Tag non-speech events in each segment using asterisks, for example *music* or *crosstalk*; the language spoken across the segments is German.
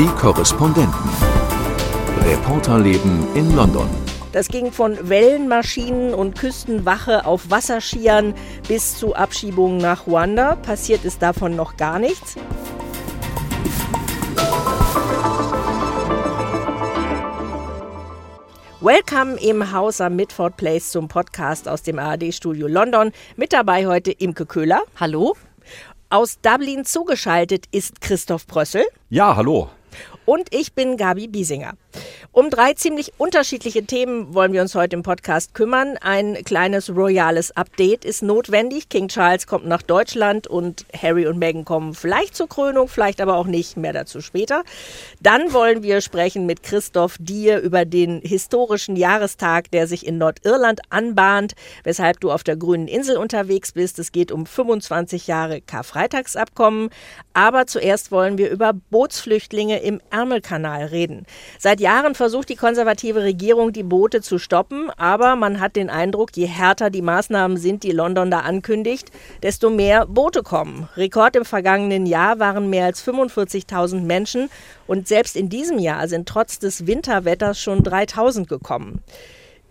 Die Korrespondenten. Reporterleben in London. Das ging von Wellenmaschinen und Küstenwache auf Wasserschieren bis zu Abschiebungen nach Ruanda. Passiert ist davon noch gar nichts. Welcome im Haus am Midford Place zum Podcast aus dem ARD-Studio London. Mit dabei heute Imke Köhler. Hallo. Aus Dublin zugeschaltet ist Christoph Brössel. Ja, hallo. Und ich bin Gabi Biesinger. Um drei ziemlich unterschiedliche Themen wollen wir uns heute im Podcast kümmern. Ein kleines royales Update ist notwendig. King Charles kommt nach Deutschland und Harry und Meghan kommen vielleicht zur Krönung, vielleicht aber auch nicht. Mehr dazu später. Dann wollen wir sprechen mit Christoph Dier über den historischen Jahrestag, der sich in Nordirland anbahnt, weshalb du auf der grünen Insel unterwegs bist. Es geht um 25 Jahre Karfreitagsabkommen. Aber zuerst wollen wir über Bootsflüchtlinge im Ärmelkanal reden. Seit Jahren versucht die konservative Regierung, die Boote zu stoppen, aber man hat den Eindruck, je härter die Maßnahmen sind, die London da ankündigt, desto mehr Boote kommen. Rekord im vergangenen Jahr waren mehr als 45.000 Menschen und selbst in diesem Jahr sind trotz des Winterwetters schon 3.000 gekommen.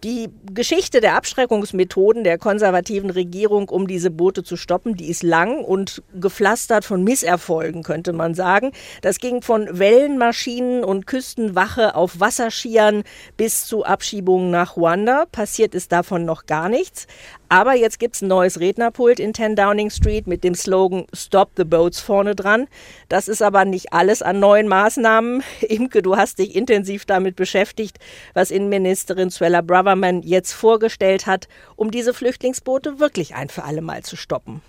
Die Geschichte der Abschreckungsmethoden der konservativen Regierung, um diese Boote zu stoppen, die ist lang und gepflastert von Misserfolgen, könnte man sagen. Das ging von Wellenmaschinen und Küstenwache auf Wasserschieren bis zu Abschiebungen nach Ruanda. Passiert ist davon noch gar nichts. Aber jetzt gibt es ein neues Rednerpult in 10 Downing Street mit dem Slogan Stop the Boats vorne dran. Das ist aber nicht alles an neuen Maßnahmen. *laughs* Imke, du hast dich intensiv damit beschäftigt, was Innenministerin Suella Braverman jetzt vorgestellt hat, um diese Flüchtlingsboote wirklich ein für alle Mal zu stoppen.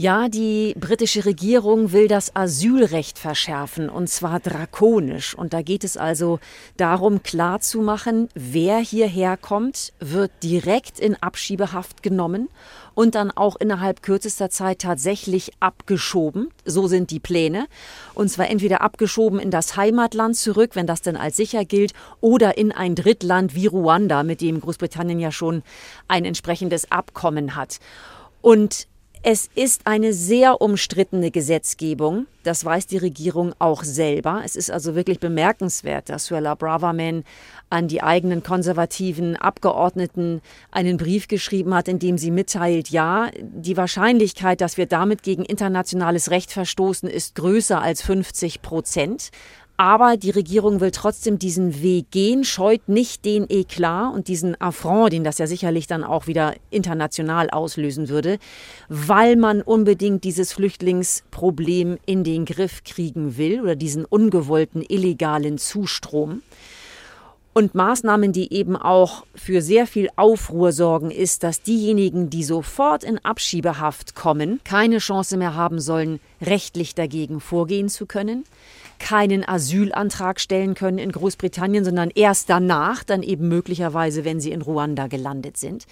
Ja, die britische Regierung will das Asylrecht verschärfen und zwar drakonisch. Und da geht es also darum, klarzumachen, wer hierher kommt, wird direkt in Abschiebehaft genommen und dann auch innerhalb kürzester Zeit tatsächlich abgeschoben. So sind die Pläne. Und zwar entweder abgeschoben in das Heimatland zurück, wenn das denn als sicher gilt, oder in ein Drittland wie Ruanda, mit dem Großbritannien ja schon ein entsprechendes Abkommen hat. Und es ist eine sehr umstrittene Gesetzgebung. Das weiß die Regierung auch selber. Es ist also wirklich bemerkenswert, dass Suella Braverman an die eigenen konservativen Abgeordneten einen Brief geschrieben hat, in dem sie mitteilt, ja, die Wahrscheinlichkeit, dass wir damit gegen internationales Recht verstoßen, ist größer als 50 Prozent. Aber die Regierung will trotzdem diesen Weg gehen, scheut nicht den Eklat und diesen Affront, den das ja sicherlich dann auch wieder international auslösen würde, weil man unbedingt dieses Flüchtlingsproblem in den Griff kriegen will oder diesen ungewollten illegalen Zustrom. Und Maßnahmen, die eben auch für sehr viel Aufruhr sorgen, ist, dass diejenigen, die sofort in Abschiebehaft kommen, keine Chance mehr haben sollen, rechtlich dagegen vorgehen zu können keinen Asylantrag stellen können in Großbritannien, sondern erst danach, dann eben möglicherweise, wenn sie in Ruanda gelandet sind.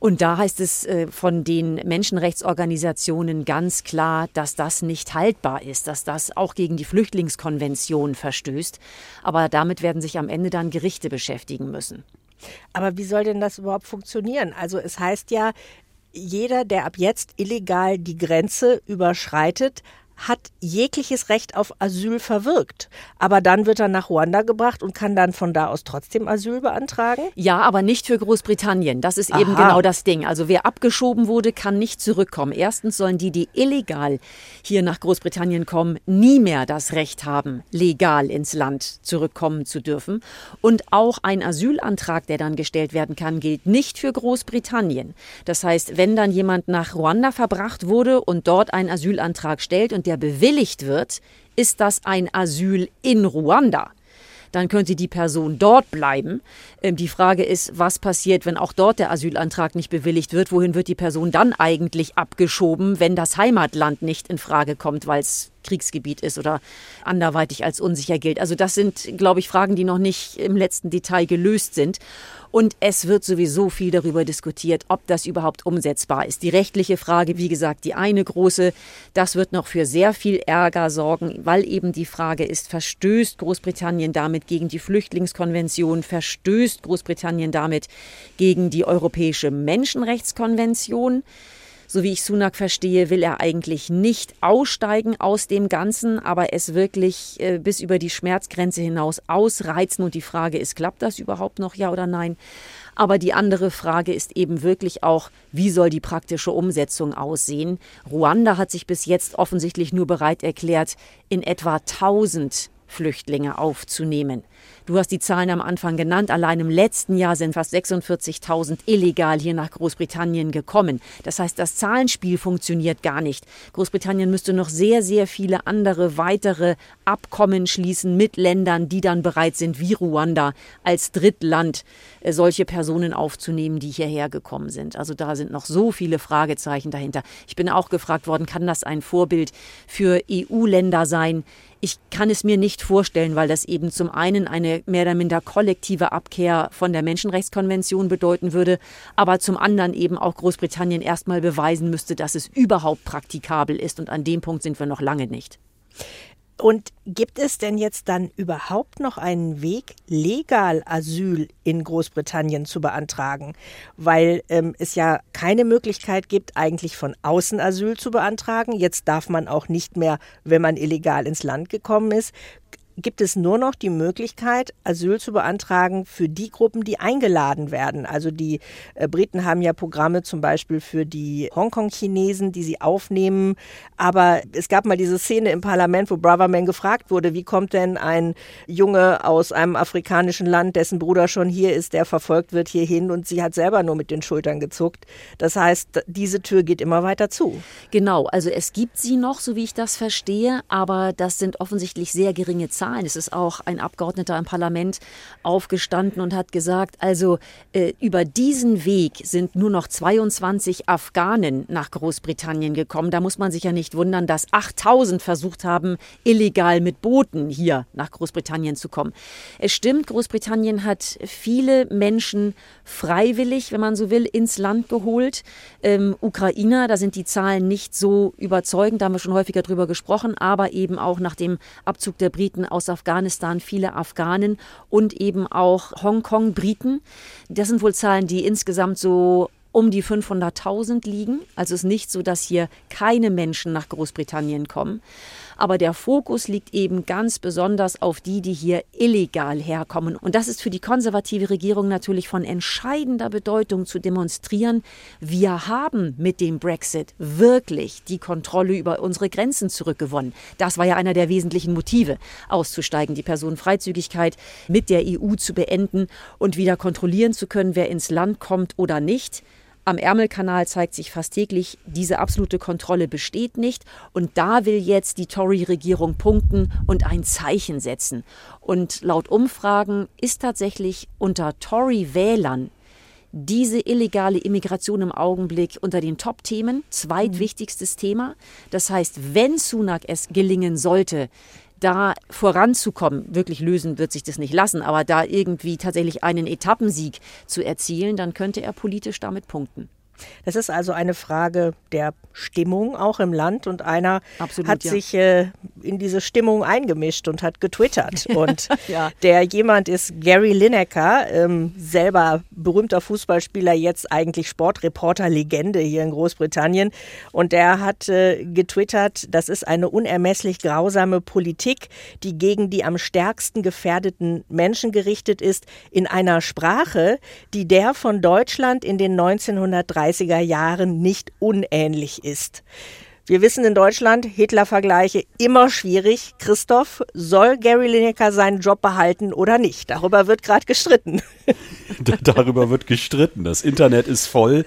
Und da heißt es äh, von den Menschenrechtsorganisationen ganz klar, dass das nicht haltbar ist, dass das auch gegen die Flüchtlingskonvention verstößt. Aber damit werden sich am Ende dann Gerichte beschäftigen müssen. Aber wie soll denn das überhaupt funktionieren? Also es heißt ja, jeder, der ab jetzt illegal die Grenze überschreitet, hat jegliches Recht auf Asyl verwirkt. Aber dann wird er nach Ruanda gebracht und kann dann von da aus trotzdem Asyl beantragen? Ja, aber nicht für Großbritannien. Das ist Aha. eben genau das Ding. Also wer abgeschoben wurde, kann nicht zurückkommen. Erstens sollen die, die illegal hier nach Großbritannien kommen, nie mehr das Recht haben, legal ins Land zurückkommen zu dürfen. Und auch ein Asylantrag, der dann gestellt werden kann, gilt nicht für Großbritannien. Das heißt, wenn dann jemand nach Ruanda verbracht wurde und dort einen Asylantrag stellt und der bewilligt wird, ist das ein Asyl in Ruanda. Dann könnte die Person dort bleiben. Ähm, die Frage ist, was passiert, wenn auch dort der Asylantrag nicht bewilligt wird? Wohin wird die Person dann eigentlich abgeschoben, wenn das Heimatland nicht in Frage kommt, weil es Kriegsgebiet ist oder anderweitig als unsicher gilt? Also das sind, glaube ich, Fragen, die noch nicht im letzten Detail gelöst sind. Und es wird sowieso viel darüber diskutiert, ob das überhaupt umsetzbar ist. Die rechtliche Frage, wie gesagt, die eine große, das wird noch für sehr viel Ärger sorgen, weil eben die Frage ist, verstößt Großbritannien damit gegen die Flüchtlingskonvention, verstößt Großbritannien damit gegen die Europäische Menschenrechtskonvention? So wie ich Sunak verstehe, will er eigentlich nicht aussteigen aus dem Ganzen, aber es wirklich äh, bis über die Schmerzgrenze hinaus ausreizen. Und die Frage ist, klappt das überhaupt noch, ja oder nein? Aber die andere Frage ist eben wirklich auch, wie soll die praktische Umsetzung aussehen? Ruanda hat sich bis jetzt offensichtlich nur bereit erklärt, in etwa 1000 Flüchtlinge aufzunehmen. Du hast die Zahlen am Anfang genannt. Allein im letzten Jahr sind fast 46.000 illegal hier nach Großbritannien gekommen. Das heißt, das Zahlenspiel funktioniert gar nicht. Großbritannien müsste noch sehr, sehr viele andere weitere Abkommen schließen mit Ländern, die dann bereit sind, wie Ruanda als Drittland äh, solche Personen aufzunehmen, die hierher gekommen sind. Also da sind noch so viele Fragezeichen dahinter. Ich bin auch gefragt worden, kann das ein Vorbild für EU-Länder sein? Ich kann es mir nicht vorstellen, weil das eben zum einen eine mehr oder minder kollektive Abkehr von der Menschenrechtskonvention bedeuten würde, aber zum anderen eben auch Großbritannien erstmal beweisen müsste, dass es überhaupt praktikabel ist. Und an dem Punkt sind wir noch lange nicht. Und gibt es denn jetzt dann überhaupt noch einen Weg, legal Asyl in Großbritannien zu beantragen? Weil ähm, es ja keine Möglichkeit gibt, eigentlich von außen Asyl zu beantragen. Jetzt darf man auch nicht mehr, wenn man illegal ins Land gekommen ist gibt es nur noch die Möglichkeit, Asyl zu beantragen für die Gruppen, die eingeladen werden. Also die äh, Briten haben ja Programme zum Beispiel für die Hongkong-Chinesen, die sie aufnehmen. Aber es gab mal diese Szene im Parlament, wo Braverman gefragt wurde, wie kommt denn ein Junge aus einem afrikanischen Land, dessen Bruder schon hier ist, der verfolgt wird, hier hin? Und sie hat selber nur mit den Schultern gezuckt. Das heißt, diese Tür geht immer weiter zu. Genau, also es gibt sie noch, so wie ich das verstehe, aber das sind offensichtlich sehr geringe Zahlen. Zahlen. Es ist auch ein Abgeordneter im Parlament aufgestanden und hat gesagt, also äh, über diesen Weg sind nur noch 22 Afghanen nach Großbritannien gekommen. Da muss man sich ja nicht wundern, dass 8000 versucht haben, illegal mit Booten hier nach Großbritannien zu kommen. Es stimmt, Großbritannien hat viele Menschen freiwillig, wenn man so will, ins Land geholt. Ähm, Ukrainer, da sind die Zahlen nicht so überzeugend, da haben wir schon häufiger drüber gesprochen, aber eben auch nach dem Abzug der Briten aus aus Afghanistan viele Afghanen und eben auch Hongkong-Briten. Das sind wohl Zahlen, die insgesamt so um die 500.000 liegen. Also es ist nicht so, dass hier keine Menschen nach Großbritannien kommen. Aber der Fokus liegt eben ganz besonders auf die, die hier illegal herkommen. Und das ist für die konservative Regierung natürlich von entscheidender Bedeutung zu demonstrieren. Wir haben mit dem Brexit wirklich die Kontrolle über unsere Grenzen zurückgewonnen. Das war ja einer der wesentlichen Motive, auszusteigen, die Personenfreizügigkeit mit der EU zu beenden und wieder kontrollieren zu können, wer ins Land kommt oder nicht. Am Ärmelkanal zeigt sich fast täglich, diese absolute Kontrolle besteht nicht. Und da will jetzt die Tory-Regierung punkten und ein Zeichen setzen. Und laut Umfragen ist tatsächlich unter Tory-Wählern diese illegale Immigration im Augenblick unter den Top-Themen, zweitwichtigstes Thema. Das heißt, wenn Sunak es gelingen sollte, da voranzukommen, wirklich lösen wird sich das nicht lassen, aber da irgendwie tatsächlich einen Etappensieg zu erzielen, dann könnte er politisch damit punkten. Das ist also eine Frage der Stimmung auch im Land und einer Absolut, hat ja. sich äh, in diese Stimmung eingemischt und hat getwittert. *laughs* Und ja. der jemand ist Gary Lineker, ähm, selber berühmter Fußballspieler, jetzt eigentlich Sportreporter-Legende hier in Großbritannien. Und der hat äh, getwittert, das ist eine unermesslich grausame Politik, die gegen die am stärksten gefährdeten Menschen gerichtet ist, in einer Sprache, die der von Deutschland in den 1930 30er Jahren nicht unähnlich ist. Wir wissen in Deutschland, Hitler-Vergleiche immer schwierig. Christoph, soll Gary Lineker seinen Job behalten oder nicht? Darüber wird gerade gestritten. *laughs* *laughs* Darüber wird gestritten. Das Internet ist voll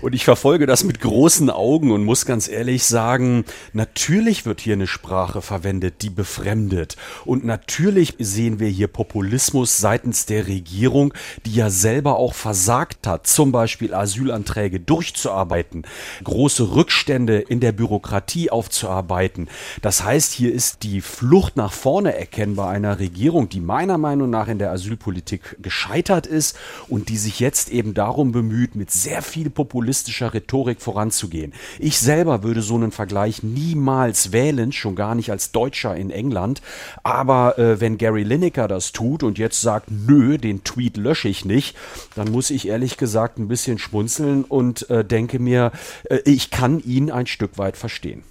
und ich verfolge das mit großen Augen und muss ganz ehrlich sagen, natürlich wird hier eine Sprache verwendet, die befremdet. Und natürlich sehen wir hier Populismus seitens der Regierung, die ja selber auch versagt hat, zum Beispiel Asylanträge durchzuarbeiten, große Rückstände in der Bürokratie aufzuarbeiten. Das heißt, hier ist die Flucht nach vorne erkennbar einer Regierung, die meiner Meinung nach in der Asylpolitik gescheitert ist und die sich jetzt eben darum bemüht, mit sehr viel populistischer Rhetorik voranzugehen. Ich selber würde so einen Vergleich niemals wählen, schon gar nicht als Deutscher in England. Aber äh, wenn Gary Lineker das tut und jetzt sagt, nö, den Tweet lösche ich nicht, dann muss ich ehrlich gesagt ein bisschen schmunzeln und äh, denke mir, äh, ich kann ihn ein Stück weit verstehen.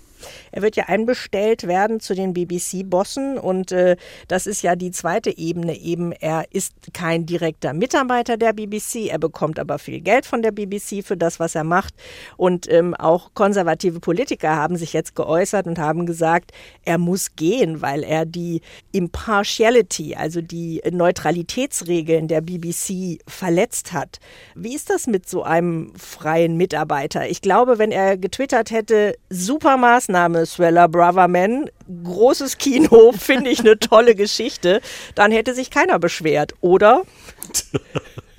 Er wird ja einbestellt werden zu den BBC-Bossen und äh, das ist ja die zweite Ebene eben. Er ist kein direkter Mitarbeiter der BBC, er bekommt aber viel Geld von der BBC für das, was er macht. Und ähm, auch konservative Politiker haben sich jetzt geäußert und haben gesagt, er muss gehen, weil er die Impartiality, also die Neutralitätsregeln der BBC verletzt hat. Wie ist das mit so einem freien Mitarbeiter? Ich glaube, wenn er getwittert hätte, super Maßnahme, Swella Braverman, großes Kino, *laughs* finde ich eine tolle Geschichte, dann hätte sich keiner beschwert, oder? *laughs*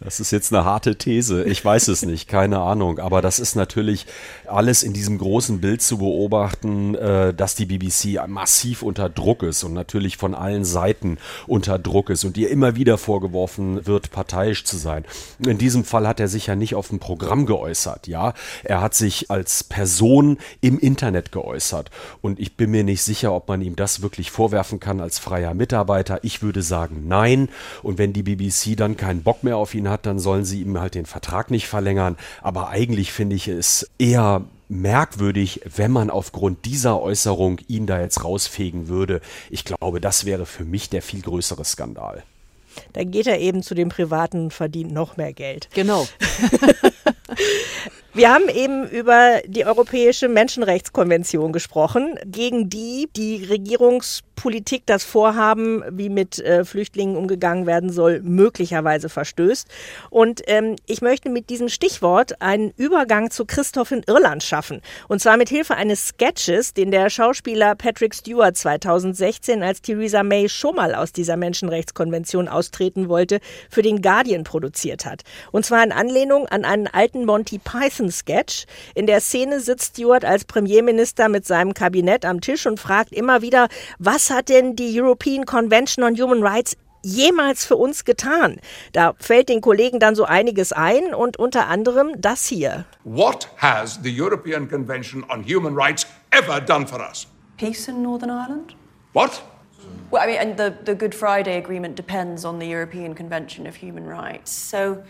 Das ist jetzt eine harte These. Ich weiß es nicht, keine Ahnung. Aber das ist natürlich alles in diesem großen Bild zu beobachten, äh, dass die BBC massiv unter Druck ist und natürlich von allen Seiten unter Druck ist und ihr immer wieder vorgeworfen wird, parteiisch zu sein. In diesem Fall hat er sich ja nicht auf ein Programm geäußert, ja. Er hat sich als Person im Internet geäußert. Und ich bin mir nicht sicher, ob man ihm das wirklich vorwerfen kann als freier Mitarbeiter. Ich würde sagen, nein. Und wenn die BBC dann keinen Bock mehr auf ihn hat, dann sollen sie ihm halt den Vertrag nicht verlängern. Aber eigentlich finde ich es eher merkwürdig, wenn man aufgrund dieser Äußerung ihn da jetzt rausfegen würde. Ich glaube, das wäre für mich der viel größere Skandal. Dann geht er eben zu dem Privaten und verdient noch mehr Geld. Genau. *laughs* Wir haben eben über die Europäische Menschenrechtskonvention gesprochen, gegen die die Regierungspolitik das Vorhaben, wie mit äh, Flüchtlingen umgegangen werden soll, möglicherweise verstößt. Und ähm, ich möchte mit diesem Stichwort einen Übergang zu Christoph in Irland schaffen. Und zwar mit Hilfe eines Sketches, den der Schauspieler Patrick Stewart 2016, als Theresa May schon mal aus dieser Menschenrechtskonvention austreten wollte, für den Guardian produziert hat. Und zwar in Anlehnung an einen alten Monty Python Sketch. In der Szene sitzt Stewart als Premierminister mit seinem Kabinett am Tisch und fragt immer wieder, was hat denn die European Convention on Human Rights jemals für uns getan? Da fällt den Kollegen dann so einiges ein und unter anderem das hier. What has the European Convention on Human Rights ever done for us? Peace in Northern Ireland? What? Well, I mean, and the, the Good Friday Agreement depends on the European Convention of Human Rights. So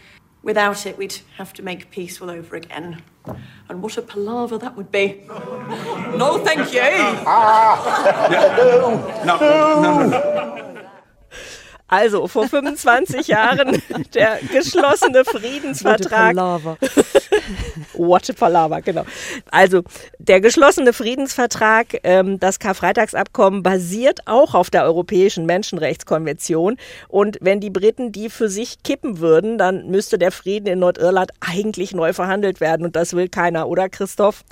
Without it, we'd have to make peace all over again. And what a palaver that would be. *laughs* no, thank you. Ah. *laughs* no, no, no, no. Also vor 25 Jahren *laughs* der geschlossene Friedensvertrag. *laughs* What a Palaver, genau. Also der geschlossene Friedensvertrag, ähm, das Karfreitagsabkommen basiert auch auf der Europäischen Menschenrechtskonvention. Und wenn die Briten die für sich kippen würden, dann müsste der Frieden in Nordirland eigentlich neu verhandelt werden. Und das will keiner, oder Christoph?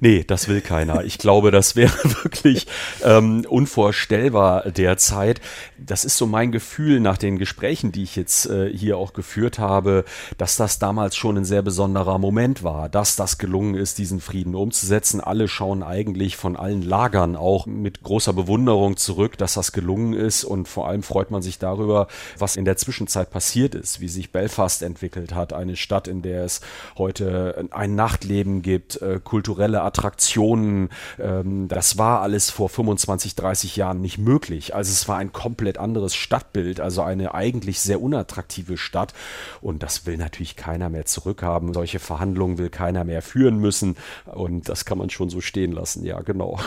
Nee, das will keiner. Ich glaube, das wäre *laughs* wirklich ähm, unvorstellbar derzeit. Das ist so mein Gefühl nach den Gesprächen, die ich jetzt äh, hier auch geführt habe, dass das damals schon ein sehr besonderer Moment war, dass das gelungen ist, diesen Frieden umzusetzen. Alle schauen eigentlich von allen Lagern auch mit großer Bewunderung zurück, dass das gelungen ist und vor allem freut man sich darüber, was in der Zwischenzeit passiert ist, wie sich Belfast entwickelt hat, eine Stadt, in der es heute ein Nachtleben gibt, äh, kulturelle Attraktionen. Ähm, das war alles vor 25, 30 Jahren nicht möglich. Also es war ein komplett anderes Stadtbild, also eine eigentlich sehr unattraktive Stadt. Und das will natürlich keiner mehr zurückhaben. Solche Verhandlungen will keiner mehr führen müssen. Und das kann man schon so stehen lassen. Ja, genau.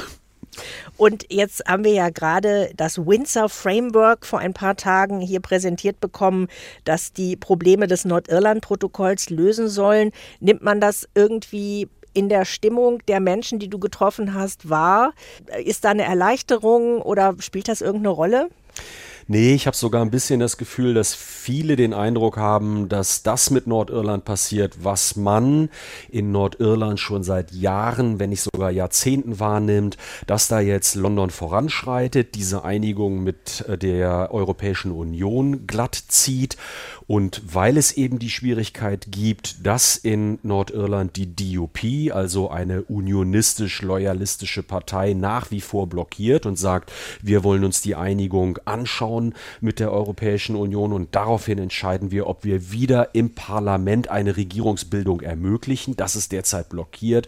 Und jetzt haben wir ja gerade das Windsor Framework vor ein paar Tagen hier präsentiert bekommen, das die Probleme des Nordirland-Protokolls lösen sollen. Nimmt man das irgendwie in der Stimmung der Menschen, die du getroffen hast, wahr? Ist da eine Erleichterung oder spielt das irgendeine Rolle? Nee, ich habe sogar ein bisschen das Gefühl, dass viele den Eindruck haben, dass das mit Nordirland passiert, was man in Nordirland schon seit Jahren, wenn nicht sogar Jahrzehnten wahrnimmt, dass da jetzt London voranschreitet, diese Einigung mit äh, der Europäischen Union glatt zieht und weil es eben die Schwierigkeit gibt, dass in Nordirland die DUP, also eine unionistisch-loyalistische Partei, nach wie vor blockiert und sagt, wir wollen uns die Einigung anschauen, mit der Europäischen Union und daraufhin entscheiden wir, ob wir wieder im Parlament eine Regierungsbildung ermöglichen. Das ist derzeit blockiert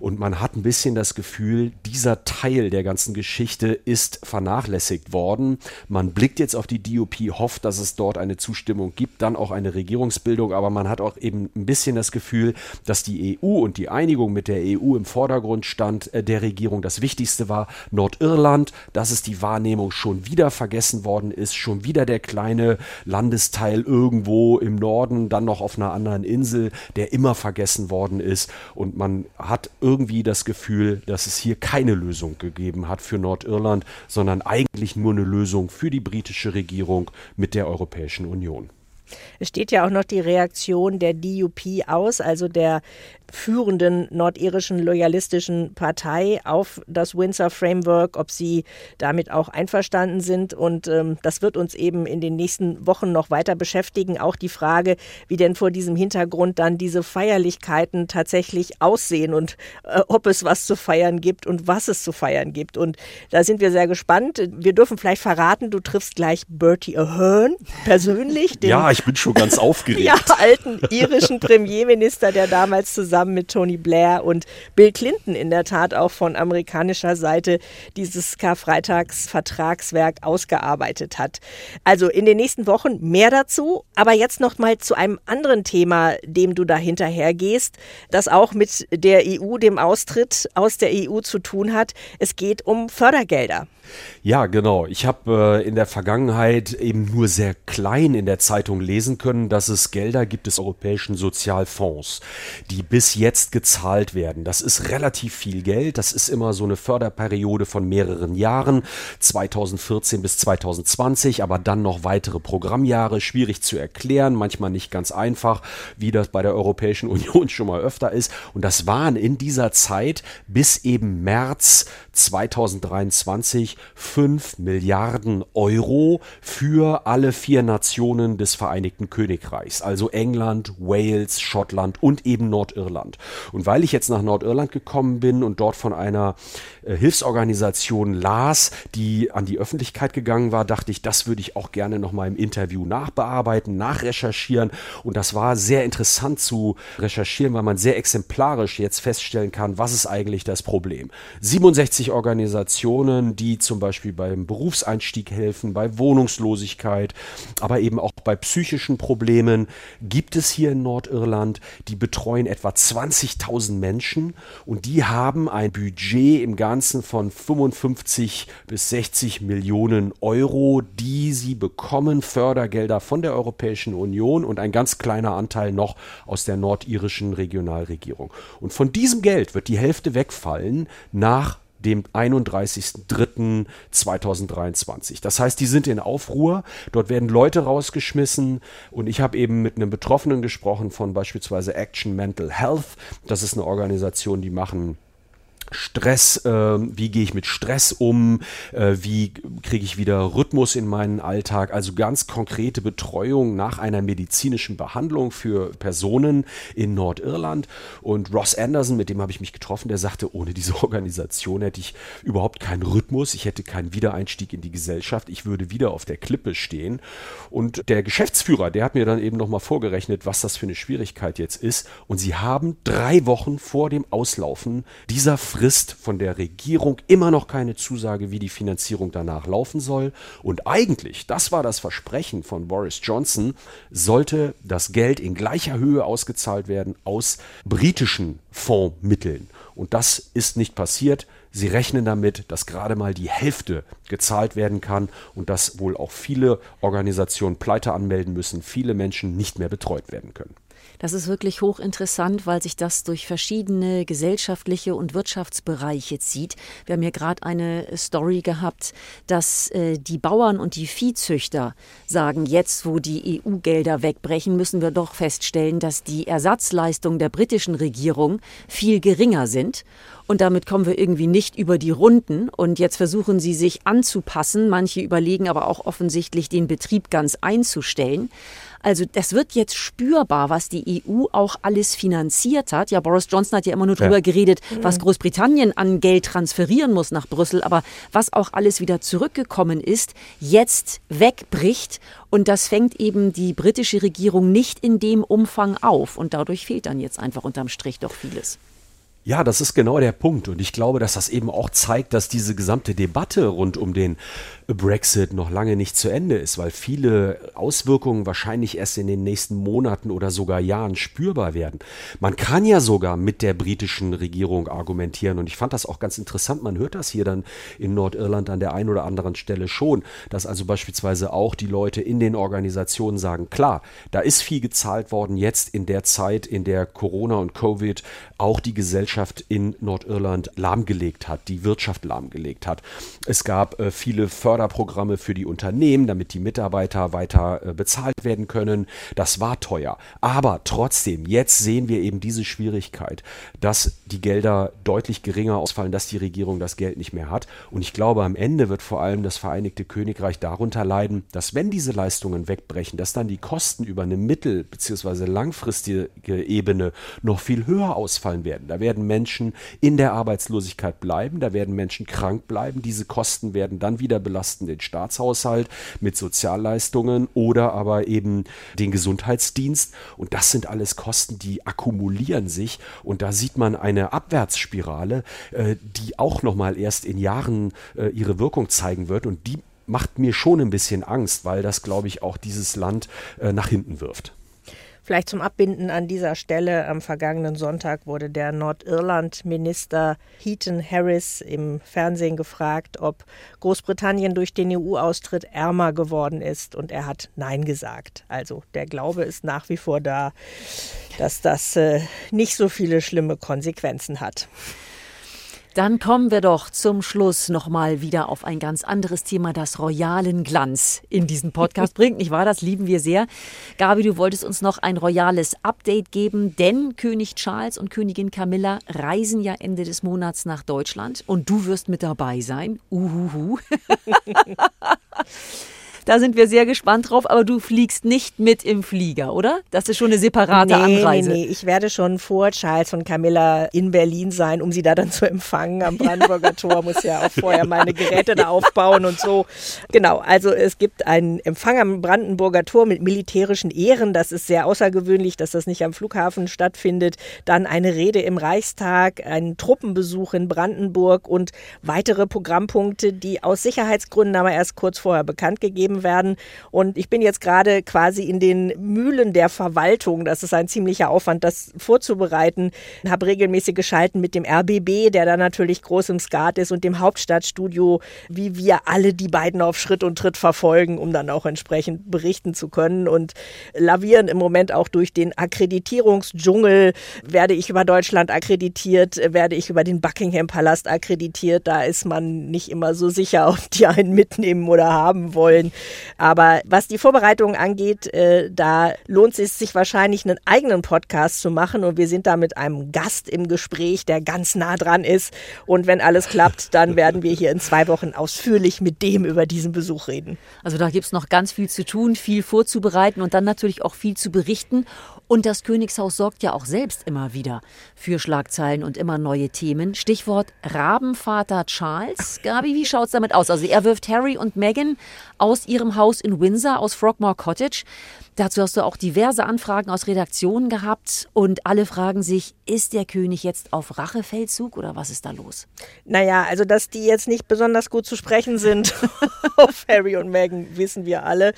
und man hat ein bisschen das Gefühl, dieser Teil der ganzen Geschichte ist vernachlässigt worden. Man blickt jetzt auf die DUP, hofft, dass es dort eine Zustimmung gibt, dann auch eine Regierungsbildung, aber man hat auch eben ein bisschen das Gefühl, dass die EU und die Einigung mit der EU im Vordergrund stand äh, der Regierung. Das Wichtigste war Nordirland, dass es die Wahrnehmung schon wieder vergessen worden ist, schon wieder der kleine Landesteil irgendwo im Norden, dann noch auf einer anderen Insel, der immer vergessen worden ist. Und man hat irgendwie das Gefühl, dass es hier keine Lösung gegeben hat für Nordirland, sondern eigentlich nur eine Lösung für die britische Regierung mit der Europäischen Union. Es steht ja auch noch die Reaktion der DUP aus, also der führenden nordirischen loyalistischen Partei auf das Windsor Framework, ob sie damit auch einverstanden sind. Und ähm, das wird uns eben in den nächsten Wochen noch weiter beschäftigen. Auch die Frage, wie denn vor diesem Hintergrund dann diese Feierlichkeiten tatsächlich aussehen und äh, ob es was zu feiern gibt und was es zu feiern gibt. Und da sind wir sehr gespannt. Wir dürfen vielleicht verraten, du triffst gleich Bertie Ahern persönlich. *laughs* ja, ich bin schon ganz *laughs* aufgeregt. ja, alten irischen Premierminister, der damals zusammen zusammen mit Tony Blair und Bill Clinton in der Tat auch von amerikanischer Seite dieses Karfreitagsvertragswerk ausgearbeitet hat. Also in den nächsten Wochen mehr dazu, aber jetzt noch mal zu einem anderen Thema, dem du da hinterher gehst, das auch mit der EU, dem Austritt aus der EU zu tun hat. Es geht um Fördergelder. Ja, genau. Ich habe äh, in der Vergangenheit eben nur sehr klein in der Zeitung lesen können, dass es Gelder gibt des Europäischen Sozialfonds, die bis jetzt gezahlt werden. Das ist relativ viel Geld. Das ist immer so eine Förderperiode von mehreren Jahren, 2014 bis 2020, aber dann noch weitere Programmjahre. Schwierig zu erklären, manchmal nicht ganz einfach, wie das bei der Europäischen *laughs* Union schon mal öfter ist. Und das waren in dieser Zeit bis eben März 2023 5 Milliarden Euro für alle vier Nationen des Vereinigten Königreichs, also England, Wales, Schottland und eben Nordirland. Und weil ich jetzt nach Nordirland gekommen bin und dort von einer äh, Hilfsorganisation las, die an die Öffentlichkeit gegangen war, dachte ich, das würde ich auch gerne noch mal im Interview nachbearbeiten, nachrecherchieren. Und das war sehr interessant zu recherchieren, weil man sehr exemplarisch jetzt feststellen kann, was ist eigentlich das Problem. 67 Organisationen, die zum Beispiel beim Berufseinstieg helfen, bei Wohnungslosigkeit, aber eben auch bei psychischen Problemen, gibt es hier in Nordirland. Die betreuen etwa 20.000 Menschen und die haben ein Budget im Ganzen von 55 bis 60 Millionen Euro, die sie bekommen, Fördergelder von der Europäischen Union und ein ganz kleiner Anteil noch aus der nordirischen Regionalregierung. Und von diesem Geld wird die Hälfte wegfallen nach dem 31.03.2023. Das heißt, die sind in Aufruhr, dort werden Leute rausgeschmissen und ich habe eben mit einem Betroffenen gesprochen von beispielsweise Action Mental Health. Das ist eine Organisation, die machen Stress, äh, wie gehe ich mit Stress um, äh, wie kriege ich wieder Rhythmus in meinen Alltag, also ganz konkrete Betreuung nach einer medizinischen Behandlung für Personen in Nordirland. Und Ross Anderson, mit dem habe ich mich getroffen, der sagte, ohne diese *laughs* Organisation hätte ich überhaupt keinen Rhythmus, ich hätte keinen Wiedereinstieg in die Gesellschaft, ich würde wieder auf der Klippe stehen. Und der Geschäftsführer, der hat mir dann eben nochmal vorgerechnet, was das für eine Schwierigkeit jetzt ist. Und sie haben drei Wochen vor dem Auslaufen dieser Frist von der Regierung immer noch keine Zusage, wie die Finanzierung danach laufen soll. Und eigentlich, das war das Versprechen von Boris Johnson, sollte das Geld in gleicher Höhe ausgezahlt werden aus britischen Fondsmitteln. Und das ist nicht passiert. Sie rechnen damit, dass gerade mal die Hälfte gezahlt werden kann und dass wohl auch viele Organisationen Pleite anmelden müssen, viele Menschen nicht mehr betreut werden können. Das ist wirklich hochinteressant, weil sich das durch verschiedene gesellschaftliche und Wirtschaftsbereiche zieht. Wir haben hier gerade eine Story gehabt, dass äh, die Bauern und die Viehzüchter sagen, jetzt wo die EU-Gelder wegbrechen, müssen wir doch feststellen, dass die Ersatzleistungen der britischen Regierung viel geringer sind. Und damit kommen wir irgendwie nicht über die Runden. Und jetzt versuchen sie sich anzupassen. Manche überlegen aber auch offensichtlich, den Betrieb ganz einzustellen. Also das wird jetzt spürbar, was die EU auch alles finanziert hat. Ja, Boris Johnson hat ja immer nur drüber ja. geredet, was Großbritannien an Geld transferieren muss nach Brüssel, aber was auch alles wieder zurückgekommen ist, jetzt wegbricht und das fängt eben die britische Regierung nicht in dem Umfang auf und dadurch fehlt dann jetzt einfach unterm Strich doch vieles. Ja, das ist genau der Punkt. Und ich glaube, dass das eben auch zeigt, dass diese gesamte Debatte rund um den Brexit noch lange nicht zu Ende ist, weil viele Auswirkungen wahrscheinlich erst in den nächsten Monaten oder sogar Jahren spürbar werden. Man kann ja sogar mit der britischen Regierung argumentieren und ich fand das auch ganz interessant. Man hört das hier dann in Nordirland an der einen oder anderen Stelle schon, dass also beispielsweise auch die Leute in den Organisationen sagen, klar, da ist viel gezahlt worden jetzt in der Zeit, in der Corona und Covid auch die Gesellschaft in Nordirland lahmgelegt hat, die Wirtschaft lahmgelegt hat. Es gab äh, viele Förder Förderprogramme für die Unternehmen, damit die Mitarbeiter weiter äh, bezahlt werden können. Das war teuer. Aber trotzdem, jetzt sehen wir eben diese Schwierigkeit, dass die Gelder deutlich geringer ausfallen, dass die Regierung das Geld nicht mehr hat. Und ich glaube, am Ende wird vor allem das Vereinigte Königreich darunter leiden, dass wenn diese Leistungen wegbrechen, dass dann die Kosten über eine mittel- bzw. langfristige Ebene noch viel höher ausfallen werden. Da werden Menschen in der Arbeitslosigkeit bleiben, da werden Menschen krank bleiben, diese Kosten werden dann wieder belastet belasten den Staatshaushalt mit Sozialleistungen oder aber eben den Gesundheitsdienst. Und das sind alles Kosten, die akkumulieren sich. Und da sieht man eine Abwärtsspirale, äh, die auch nochmal erst in Jahren äh, ihre Wirkung zeigen wird. Und die macht mir schon ein bisschen Angst, weil das, glaube ich, auch dieses Land äh, nach hinten wirft. Vielleicht zum Abbinden an dieser Stelle. Am vergangenen Sonntag wurde der Nordirland-Minister Heaton Harris im Fernsehen gefragt, ob Großbritannien durch den EU-Austritt ärmer geworden ist. Und er hat Nein gesagt. Also der Glaube ist nach wie vor da, dass das äh, nicht so viele schlimme Konsequenzen hat. Dann kommen wir doch zum Schluss nochmal wieder auf ein ganz anderes Thema, das royalen Glanz in diesen Podcast *laughs* bringt. Nicht wahr? Das lieben wir sehr. Gabi, du wolltest uns noch ein royales Update geben, denn König Charles und Königin Camilla reisen ja Ende des Monats nach Deutschland und du wirst mit dabei sein. Uhuhu. *laughs* Da sind wir sehr gespannt drauf, aber du fliegst nicht mit im Flieger, oder? Das ist schon eine separate nee, Anreise. Nee, nee, ich werde schon vor Charles und Camilla in Berlin sein, um sie da dann zu empfangen. Am *laughs* Brandenburger Tor muss ja auch vorher meine Geräte da aufbauen und so. Genau, also es gibt einen Empfang am Brandenburger Tor mit militärischen Ehren. Das ist sehr außergewöhnlich, dass das nicht am Flughafen stattfindet. Dann eine Rede im Reichstag, ein Truppenbesuch in Brandenburg und weitere Programmpunkte, die aus Sicherheitsgründen aber erst kurz vorher bekannt gegeben werden. Und ich bin jetzt gerade quasi in den Mühlen der Verwaltung. Das ist ein ziemlicher Aufwand, das vorzubereiten. Ich habe regelmäßig geschalten mit dem RBB, der da natürlich groß im Skat ist, und dem Hauptstadtstudio, wie wir alle die beiden auf Schritt und Tritt verfolgen, um dann auch entsprechend berichten zu können. Und lavieren im Moment auch durch den Akkreditierungsdschungel. Werde ich über Deutschland akkreditiert, werde ich über den Buckingham Palast akkreditiert. Da ist man nicht immer so sicher, ob die einen mitnehmen oder haben wollen. Aber was die Vorbereitung angeht, äh, da lohnt es sich wahrscheinlich einen eigenen Podcast zu machen und wir sind da mit einem Gast im Gespräch, der ganz nah dran ist. Und wenn alles klappt, dann werden wir hier in zwei Wochen ausführlich mit dem über diesen Besuch reden. Also da gibt es noch ganz viel zu tun, viel vorzubereiten und dann natürlich auch viel zu berichten. Und das Königshaus sorgt ja auch selbst immer wieder für Schlagzeilen und immer neue Themen. Stichwort Rabenvater Charles. *laughs* Gabi, wie schaut es damit aus? Also er wirft Harry und Meghan aus ihrem Haus in Windsor, aus Frogmore Cottage. Dazu hast du auch diverse Anfragen aus Redaktionen gehabt und alle fragen sich, ist der König jetzt auf Rachefeldzug oder was ist da los? Naja, also dass die jetzt nicht besonders gut zu sprechen sind *laughs* auf Harry und Meghan, wissen wir alle.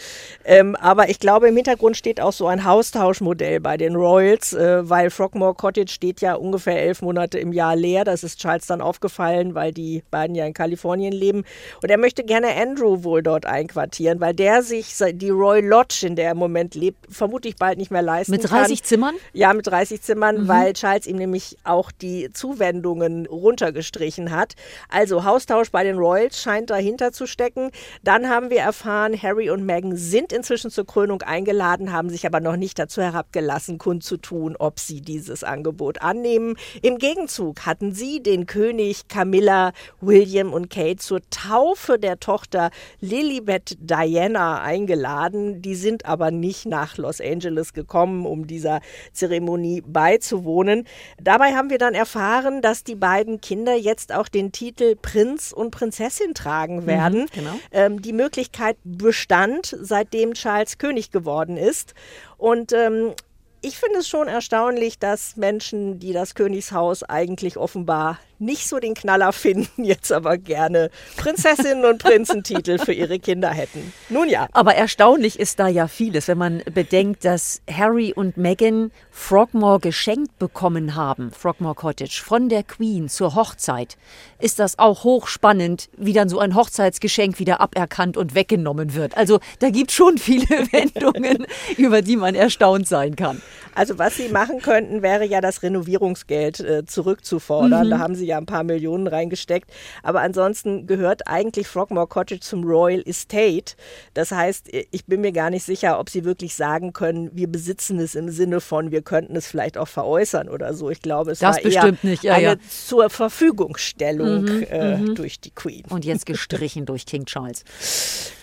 Ähm, aber ich glaube, im Hintergrund steht auch so ein Haustauschmodell bei den Royals, äh, weil Frogmore Cottage steht ja ungefähr elf Monate im Jahr leer. Das ist Charles dann aufgefallen, weil die beiden ja in Kalifornien leben. Und er möchte gerne Andrew wohl dort einquartieren, weil der sich die Royal Lodge, in der er im Moment lebt, vermutlich bald nicht mehr leisten Mit 30 kann. Zimmern? Ja, mit 30 Zimmern, mhm. weil Charles ihm nämlich auch die Zuwendungen runtergestrichen hat. Also Haustausch bei den Royals scheint dahinter zu stecken. Dann haben wir erfahren, Harry und Meghan sind inzwischen zur Krönung eingeladen, haben sich aber noch nicht dazu herabgelassen Erlassen kundzutun, ob sie dieses Angebot annehmen. Im Gegenzug hatten sie den König Camilla, William und Kate zur Taufe der Tochter Lilibet Diana eingeladen. Die sind aber nicht nach Los Angeles gekommen, um dieser Zeremonie beizuwohnen. Dabei haben wir dann erfahren, dass die beiden Kinder jetzt auch den Titel Prinz und Prinzessin tragen werden. Mhm, genau. ähm, die Möglichkeit bestand, seitdem Charles König geworden ist. Und ähm, ich finde es schon erstaunlich, dass Menschen, die das Königshaus eigentlich offenbar nicht so den Knaller finden, *laughs* jetzt aber gerne Prinzessinnen und Prinzentitel für ihre Kinder hätten. Nun ja. Aber erstaunlich ist da ja vieles, wenn man bedenkt, dass Harry und Meghan Frogmore geschenkt bekommen haben, Frogmore Cottage, von der Queen zur Hochzeit. Ist das auch hochspannend, wie dann so ein Hochzeitsgeschenk wieder aberkannt und weggenommen wird. Also da gibt es schon viele *laughs* Wendungen, über die man erstaunt sein kann. Also was sie machen könnten, wäre ja das Renovierungsgeld äh, zurückzufordern. Mhm. Da haben sie ja ein paar Millionen reingesteckt. Aber ansonsten gehört eigentlich Frogmore Cottage zum Royal Estate. Das heißt, ich bin mir gar nicht sicher, ob sie wirklich sagen können, wir besitzen es im Sinne von, wir könnten es vielleicht auch veräußern oder so. Ich glaube, es das war eher nicht. Ja, eine ja. zur Verfügungstellung mhm, äh, mhm. durch die Queen. Und jetzt gestrichen durch King Charles.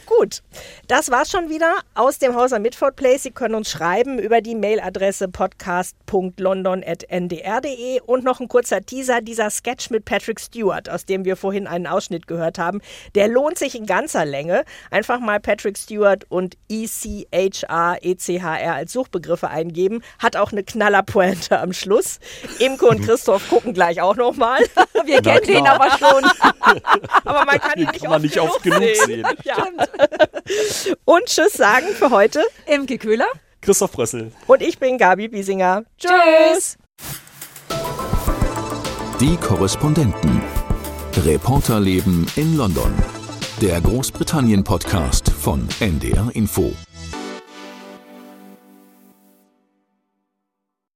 Gut, das war's schon wieder aus dem Haus am Midford Place. Sie können uns schreiben über die Mailadresse podcast.london.ndr.de und noch ein kurzer Teaser, dieser Sketch mit Patrick Stewart, aus dem wir vorhin einen Ausschnitt gehört haben, der lohnt sich in ganzer Länge. Einfach mal Patrick Stewart und E-C-H-A-E-C-H-R als Suchbegriffe eingeben. Hat auch eine Knallerpointe am Schluss. Imke und *laughs* Christoph gucken gleich auch noch mal. Wir kennen den aber schon. *laughs* aber man kann ihn nicht, kann oft, nicht oft genug sehen. sehen. Ja. *laughs* Und Tschüss sagen für heute. Imke Köhler. Christoph Brössel. Und ich bin Gabi Biesinger. Tschüss. Die Korrespondenten. Reporterleben in London. Der Großbritannien-Podcast von NDR Info.